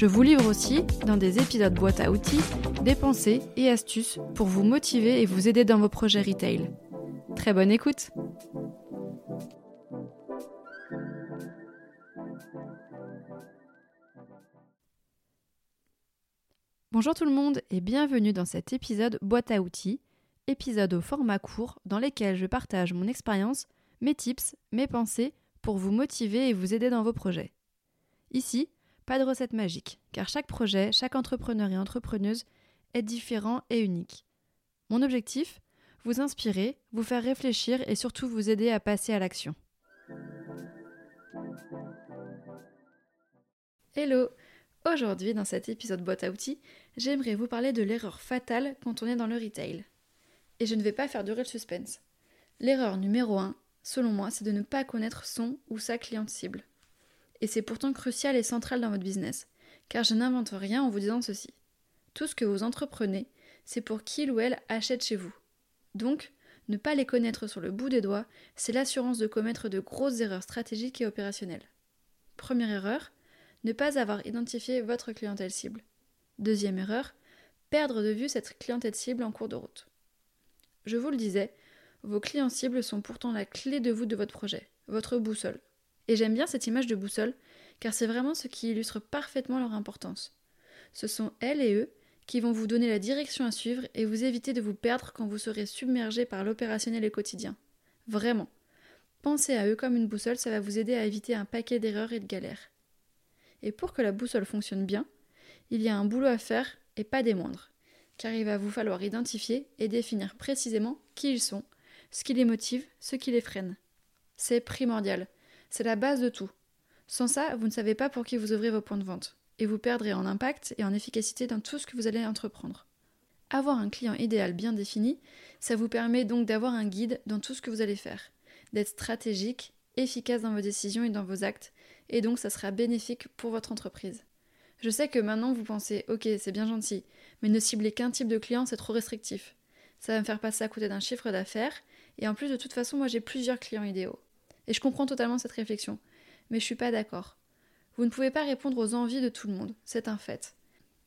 Je vous livre aussi, dans des épisodes boîte à outils, des pensées et astuces pour vous motiver et vous aider dans vos projets retail. Très bonne écoute Bonjour tout le monde et bienvenue dans cet épisode boîte à outils, épisode au format court dans lequel je partage mon expérience, mes tips, mes pensées pour vous motiver et vous aider dans vos projets. Ici, pas de recette magique, car chaque projet, chaque entrepreneur et entrepreneuse est différent et unique. Mon objectif Vous inspirer, vous faire réfléchir et surtout vous aider à passer à l'action. Hello Aujourd'hui, dans cet épisode boîte à outils, j'aimerais vous parler de l'erreur fatale quand on est dans le retail. Et je ne vais pas faire durer le suspense. L'erreur numéro 1, selon moi, c'est de ne pas connaître son ou sa cliente cible et c'est pourtant crucial et central dans votre business, car je n'invente rien en vous disant ceci. Tout ce que vous entreprenez, c'est pour qu'il ou elle achète chez vous. Donc, ne pas les connaître sur le bout des doigts, c'est l'assurance de commettre de grosses erreurs stratégiques et opérationnelles. Première erreur, ne pas avoir identifié votre clientèle cible. Deuxième erreur, perdre de vue cette clientèle cible en cours de route. Je vous le disais, vos clients cibles sont pourtant la clé de voûte de votre projet, votre boussole. Et j'aime bien cette image de boussole, car c'est vraiment ce qui illustre parfaitement leur importance. Ce sont elles et eux qui vont vous donner la direction à suivre et vous éviter de vous perdre quand vous serez submergé par l'opérationnel et quotidien. Vraiment. Pensez à eux comme une boussole, ça va vous aider à éviter un paquet d'erreurs et de galères. Et pour que la boussole fonctionne bien, il y a un boulot à faire et pas des moindres, car il va vous falloir identifier et définir précisément qui ils sont, ce qui les motive, ce qui les freine. C'est primordial, c'est la base de tout. Sans ça, vous ne savez pas pour qui vous ouvrez vos points de vente, et vous perdrez en impact et en efficacité dans tout ce que vous allez entreprendre. Avoir un client idéal bien défini, ça vous permet donc d'avoir un guide dans tout ce que vous allez faire, d'être stratégique, efficace dans vos décisions et dans vos actes, et donc ça sera bénéfique pour votre entreprise. Je sais que maintenant vous pensez, ok, c'est bien gentil, mais ne cibler qu'un type de client, c'est trop restrictif. Ça va me faire passer à côté d'un chiffre d'affaires, et en plus de toute façon, moi j'ai plusieurs clients idéaux. Et je comprends totalement cette réflexion, mais je suis pas d'accord. Vous ne pouvez pas répondre aux envies de tout le monde, c'est un fait.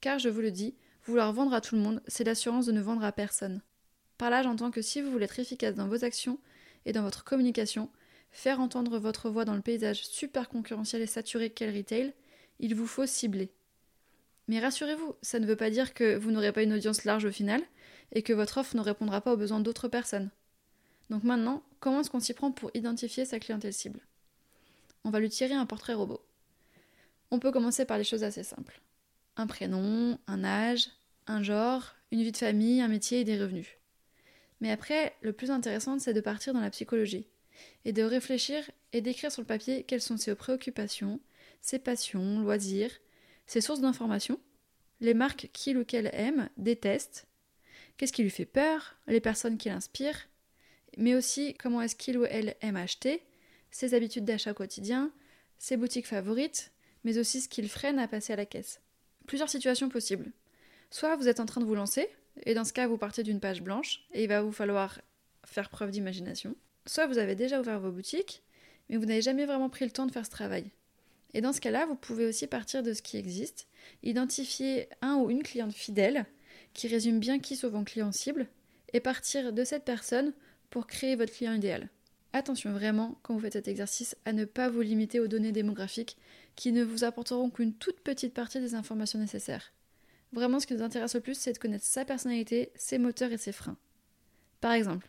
Car je vous le dis, vouloir vendre à tout le monde, c'est l'assurance de ne vendre à personne. Par là, j'entends que si vous voulez être efficace dans vos actions et dans votre communication, faire entendre votre voix dans le paysage super concurrentiel et saturé qu'est le retail, il vous faut cibler. Mais rassurez-vous, ça ne veut pas dire que vous n'aurez pas une audience large au final et que votre offre ne répondra pas aux besoins d'autres personnes. Donc maintenant, comment est-ce qu'on s'y prend pour identifier sa clientèle cible? On va lui tirer un portrait robot. On peut commencer par des choses assez simples. Un prénom, un âge, un genre, une vie de famille, un métier et des revenus. Mais après, le plus intéressant, c'est de partir dans la psychologie et de réfléchir et d'écrire sur le papier quelles sont ses préoccupations, ses passions, loisirs, ses sources d'informations, les marques qu'il ou qu'elle aime, déteste, qu'est-ce qui lui fait peur, les personnes qui l'inspirent, mais aussi comment est-ce qu'il ou elle aime acheter, ses habitudes d'achat quotidien, ses boutiques favorites, mais aussi ce qu'il freine à passer à la caisse. Plusieurs situations possibles. Soit vous êtes en train de vous lancer, et dans ce cas vous partez d'une page blanche, et il va vous falloir faire preuve d'imagination. Soit vous avez déjà ouvert vos boutiques, mais vous n'avez jamais vraiment pris le temps de faire ce travail. Et dans ce cas-là, vous pouvez aussi partir de ce qui existe, identifier un ou une cliente fidèle qui résume bien qui sont vos clients cibles, et partir de cette personne pour créer votre client idéal. Attention vraiment, quand vous faites cet exercice, à ne pas vous limiter aux données démographiques qui ne vous apporteront qu'une toute petite partie des informations nécessaires. Vraiment, ce qui nous intéresse le plus, c'est de connaître sa personnalité, ses moteurs et ses freins. Par exemple,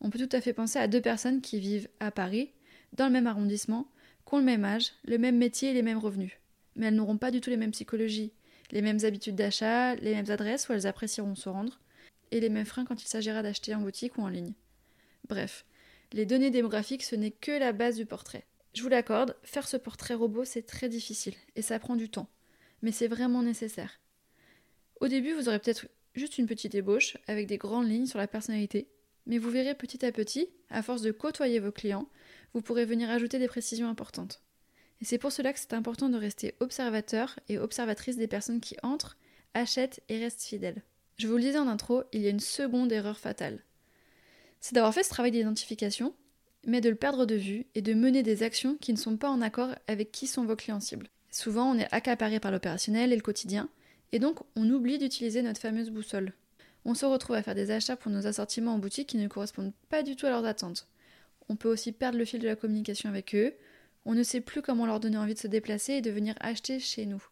on peut tout à fait penser à deux personnes qui vivent à Paris, dans le même arrondissement, qui ont le même âge, le même métier et les mêmes revenus. Mais elles n'auront pas du tout les mêmes psychologies, les mêmes habitudes d'achat, les mêmes adresses où elles apprécieront se rendre, et les mêmes freins quand il s'agira d'acheter en boutique ou en ligne. Bref, les données démographiques, ce n'est que la base du portrait. Je vous l'accorde, faire ce portrait robot, c'est très difficile et ça prend du temps. mais c'est vraiment nécessaire. Au début, vous aurez peut-être juste une petite ébauche avec des grandes lignes sur la personnalité, mais vous verrez petit à petit, à force de côtoyer vos clients, vous pourrez venir ajouter des précisions importantes. Et c'est pour cela que c'est important de rester observateur et observatrice des personnes qui entrent, achètent et restent fidèles. Je vous le disais en intro, il y a une seconde erreur fatale. C'est d'avoir fait ce travail d'identification, mais de le perdre de vue et de mener des actions qui ne sont pas en accord avec qui sont vos clients cibles. Souvent, on est accaparé par l'opérationnel et le quotidien, et donc on oublie d'utiliser notre fameuse boussole. On se retrouve à faire des achats pour nos assortiments en boutique qui ne correspondent pas du tout à leurs attentes. On peut aussi perdre le fil de la communication avec eux, on ne sait plus comment leur donner envie de se déplacer et de venir acheter chez nous.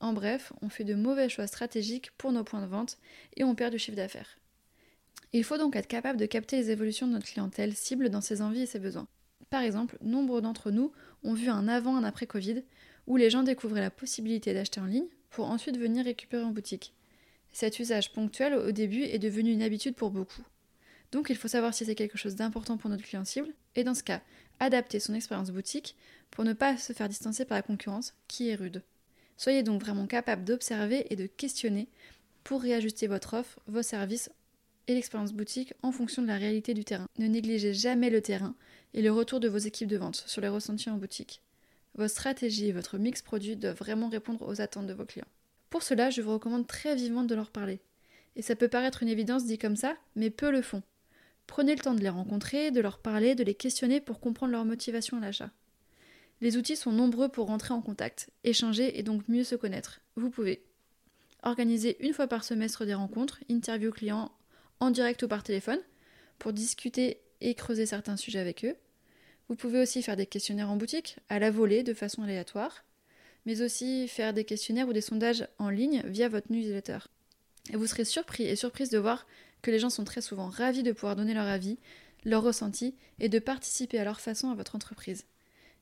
En bref, on fait de mauvais choix stratégiques pour nos points de vente et on perd du chiffre d'affaires. Il faut donc être capable de capter les évolutions de notre clientèle cible dans ses envies et ses besoins. Par exemple, nombre d'entre nous ont vu un avant un après Covid où les gens découvraient la possibilité d'acheter en ligne pour ensuite venir récupérer en boutique. Cet usage ponctuel au début est devenu une habitude pour beaucoup. Donc il faut savoir si c'est quelque chose d'important pour notre client cible, et dans ce cas, adapter son expérience boutique pour ne pas se faire distancer par la concurrence qui est rude. Soyez donc vraiment capable d'observer et de questionner pour réajuster votre offre, vos services et l'expérience boutique en fonction de la réalité du terrain. Ne négligez jamais le terrain et le retour de vos équipes de vente sur les ressentis en boutique. Votre stratégie et votre mix produit doivent vraiment répondre aux attentes de vos clients. Pour cela, je vous recommande très vivement de leur parler. Et ça peut paraître une évidence dit comme ça, mais peu le font. Prenez le temps de les rencontrer, de leur parler, de les questionner pour comprendre leur motivation à l'achat. Les outils sont nombreux pour rentrer en contact, échanger et donc mieux se connaître. Vous pouvez organiser une fois par semestre des rencontres, interview clients en direct ou par téléphone, pour discuter et creuser certains sujets avec eux. Vous pouvez aussi faire des questionnaires en boutique, à la volée, de façon aléatoire, mais aussi faire des questionnaires ou des sondages en ligne via votre newsletter. Et vous serez surpris et surprise de voir que les gens sont très souvent ravis de pouvoir donner leur avis, leur ressenti et de participer à leur façon à votre entreprise.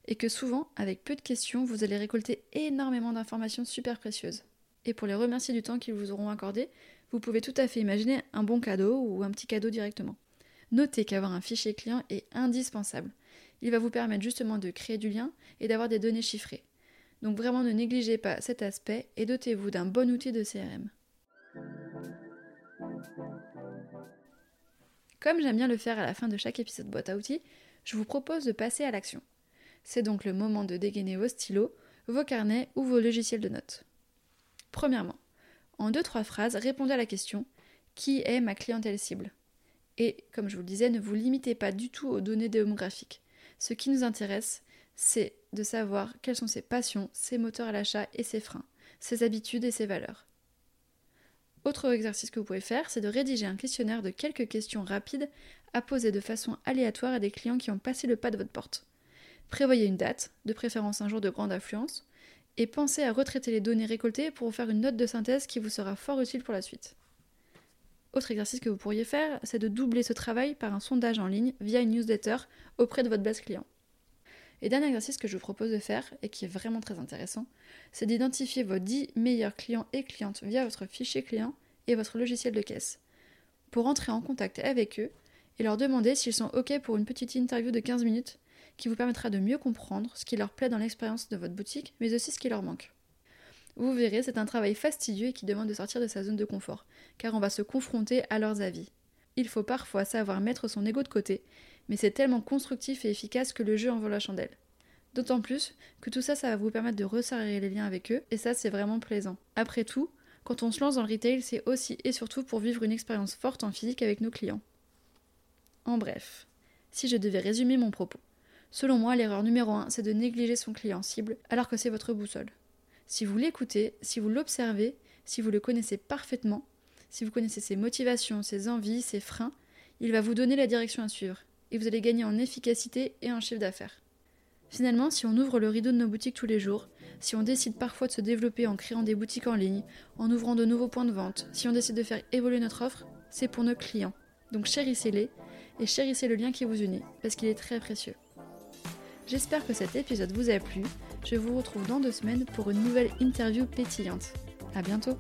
Et que souvent, avec peu de questions, vous allez récolter énormément d'informations super précieuses. Et pour les remercier du temps qu'ils vous auront accordé, vous pouvez tout à fait imaginer un bon cadeau ou un petit cadeau directement. Notez qu'avoir un fichier client est indispensable. Il va vous permettre justement de créer du lien et d'avoir des données chiffrées. Donc vraiment ne négligez pas cet aspect et dotez-vous d'un bon outil de CRM. Comme j'aime bien le faire à la fin de chaque épisode boîte à outils, je vous propose de passer à l'action. C'est donc le moment de dégainer vos stylos, vos carnets ou vos logiciels de notes. Premièrement, en deux trois phrases, répondez à la question qui est ma clientèle cible? Et comme je vous le disais, ne vous limitez pas du tout aux données démographiques. Ce qui nous intéresse, c'est de savoir quelles sont ses passions, ses moteurs à l'achat et ses freins, ses habitudes et ses valeurs. Autre exercice que vous pouvez faire, c'est de rédiger un questionnaire de quelques questions rapides à poser de façon aléatoire à des clients qui ont passé le pas de votre porte. Prévoyez une date, de préférence un jour de grande affluence, et pensez à retraiter les données récoltées pour vous faire une note de synthèse qui vous sera fort utile pour la suite. Autre exercice que vous pourriez faire, c'est de doubler ce travail par un sondage en ligne via une newsletter auprès de votre base client. Et dernier exercice que je vous propose de faire, et qui est vraiment très intéressant, c'est d'identifier vos 10 meilleurs clients et clientes via votre fichier client et votre logiciel de caisse, pour entrer en contact avec eux et leur demander s'ils sont OK pour une petite interview de 15 minutes qui vous permettra de mieux comprendre ce qui leur plaît dans l'expérience de votre boutique, mais aussi ce qui leur manque. Vous verrez, c'est un travail fastidieux et qui demande de sortir de sa zone de confort, car on va se confronter à leurs avis. Il faut parfois savoir mettre son ego de côté mais c'est tellement constructif et efficace que le jeu en vaut la chandelle. D'autant plus que tout ça, ça va vous permettre de resserrer les liens avec eux, et ça, c'est vraiment plaisant. Après tout, quand on se lance dans le retail, c'est aussi et surtout pour vivre une expérience forte en physique avec nos clients. En bref, si je devais résumer mon propos, selon moi, l'erreur numéro 1, c'est de négliger son client cible alors que c'est votre boussole. Si vous l'écoutez, si vous l'observez, si vous le connaissez parfaitement, si vous connaissez ses motivations, ses envies, ses freins, il va vous donner la direction à suivre et vous allez gagner en efficacité et en chiffre d'affaires. Finalement, si on ouvre le rideau de nos boutiques tous les jours, si on décide parfois de se développer en créant des boutiques en ligne, en ouvrant de nouveaux points de vente, si on décide de faire évoluer notre offre, c'est pour nos clients. Donc chérissez-les et chérissez le lien qui vous unit, parce qu'il est très précieux. J'espère que cet épisode vous a plu. Je vous retrouve dans deux semaines pour une nouvelle interview pétillante. A bientôt